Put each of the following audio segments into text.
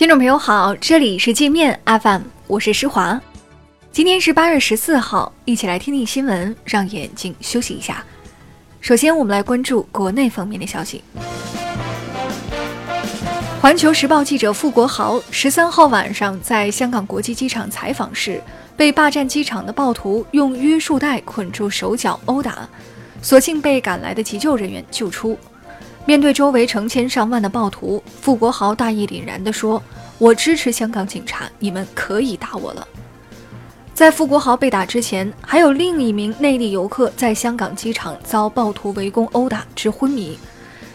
听众朋友好，这里是界面 FM，我是施华。今天是八月十四号，一起来听听新闻，让眼睛休息一下。首先，我们来关注国内方面的消息。环球时报记者傅国豪十三号晚上在香港国际机场采访时，被霸占机场的暴徒用约束带捆住手脚殴打，所幸被赶来的急救人员救出。面对周围成千上万的暴徒，傅国豪大义凛然地说：“我支持香港警察，你们可以打我了。”在傅国豪被打之前，还有另一名内地游客在香港机场遭暴徒围攻殴打致昏迷，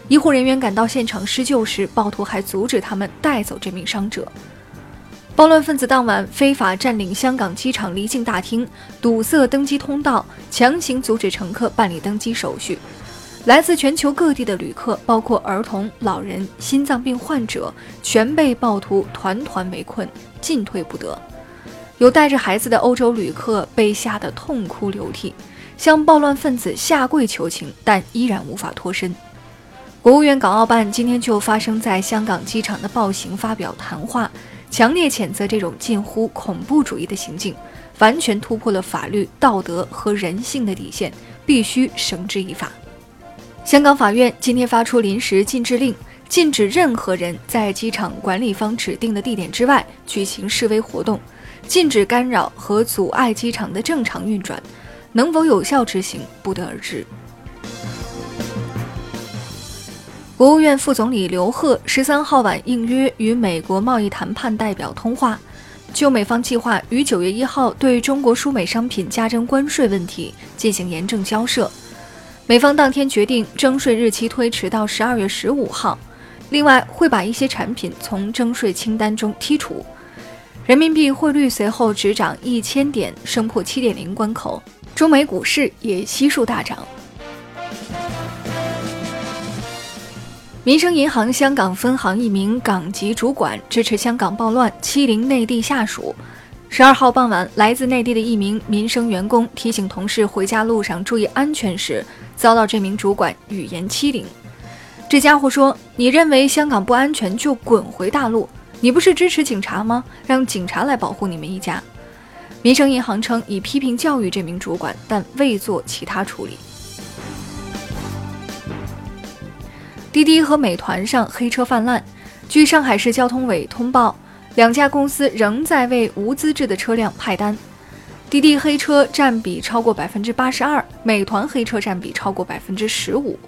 医护人员赶到现场施救时，暴徒还阻止他们带走这名伤者。暴乱分子当晚非法占领香港机场离境大厅，堵塞登机通道，强行阻止乘客办理登机手续。来自全球各地的旅客，包括儿童、老人、心脏病患者，全被暴徒团团围困，进退不得。有带着孩子的欧洲旅客被吓得痛哭流涕，向暴乱分子下跪求情，但依然无法脱身。国务院港澳办今天就发生在香港机场的暴行发表谈话，强烈谴责这种近乎恐怖主义的行径，完全突破了法律、道德和人性的底线，必须绳之以法。香港法院今天发出临时禁制令，禁止任何人在机场管理方指定的地点之外举行示威活动，禁止干扰和阻碍机场的正常运转。能否有效执行，不得而知。国务院副总理刘鹤十三号晚应约与美国贸易谈判代表通话，就美方计划于九月一号对中国输美商品加征关税问题进行严正交涉。美方当天决定征税日期推迟到十二月十五号，另外会把一些产品从征税清单中剔除。人民币汇率随后直涨一千点，升破七点零关口。中美股市也悉数大涨。民生银行香港分行一名港籍主管支持香港暴乱，欺凌内地下属。十二号傍晚，来自内地的一名民生员工提醒同事回家路上注意安全时。遭到这名主管语言欺凌，这家伙说：“你认为香港不安全就滚回大陆，你不是支持警察吗？让警察来保护你们一家。”民生银行称已批评教育这名主管，但未做其他处理。滴滴和美团上黑车泛滥，据上海市交通委通报，两家公司仍在为无资质的车辆派单。滴滴黑车占比超过百分之八十二，美团黑车占比超过百分之十五。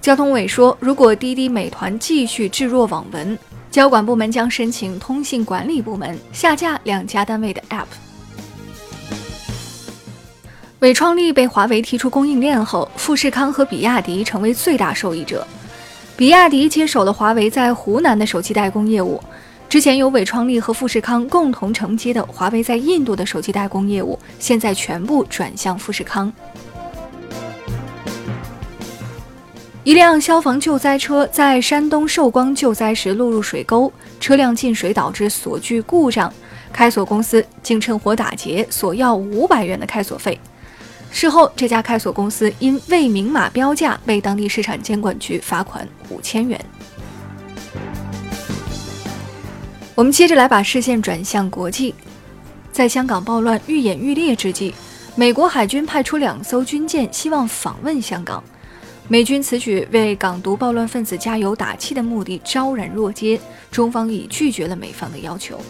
交通委说，如果滴滴、美团继续置若罔闻，交管部门将申请通信管理部门下架两家单位的 App。伟创力被华为踢出供应链后，富士康和比亚迪成为最大受益者。比亚迪接手了华为在湖南的手机代工业务。之前由伟创力和富士康共同承接的华为在印度的手机代工业务，现在全部转向富士康。一辆消防救灾车在山东寿光救灾时落入水沟，车辆进水导致锁具故障，开锁公司竟趁火打劫，索要五百元的开锁费。事后，这家开锁公司因未明码标价，被当地市场监管局罚款五千元。我们接着来把视线转向国际，在香港暴乱愈演愈烈之际，美国海军派出两艘军舰，希望访问香港。美军此举为港独暴乱分子加油打气的目的昭然若揭，中方已拒绝了美方的要求。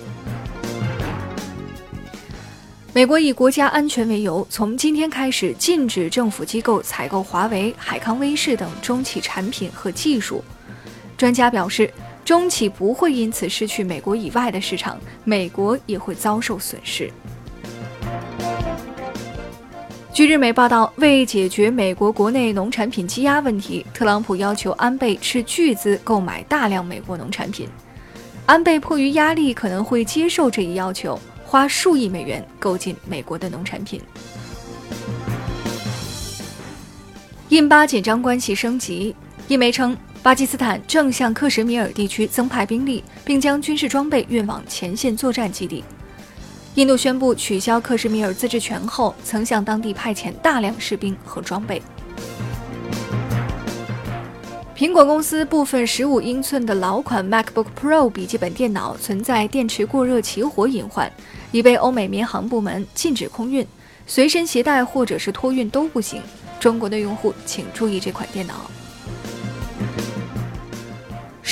美国以国家安全为由，从今天开始禁止政府机构采购华为、海康威视等中企产品和技术。专家表示。中企不会因此失去美国以外的市场，美国也会遭受损失。据日媒报道，为解决美国国内农产品积压问题，特朗普要求安倍斥巨资购买大量美国农产品。安倍迫于压力，可能会接受这一要求，花数亿美元购进美国的农产品。印巴紧张关系升级，印媒称。巴基斯坦正向克什米尔地区增派兵力，并将军事装备运往前线作战基地。印度宣布取消克什米尔自治权后，曾向当地派遣大量士兵和装备。苹果公司部分15英寸的老款 MacBook Pro 笔记本电脑存在电池过热起火隐患，已被欧美民航部门禁止空运，随身携带或者是托运都不行。中国的用户请注意这款电脑。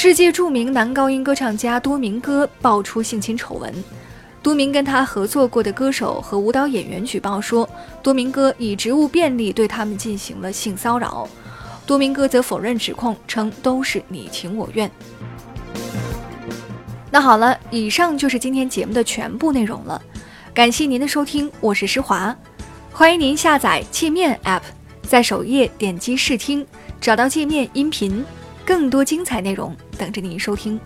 世界著名男高音歌唱家多明戈爆出性侵丑闻。多明跟他合作过的歌手和舞蹈演员举报说，多明戈以职务便利对他们进行了性骚扰。多明戈则否认指控，称都是你情我愿。那好了，以上就是今天节目的全部内容了，感谢您的收听，我是施华，欢迎您下载界面 App，在首页点击试听，找到界面音频。更多精彩内容等着您收听。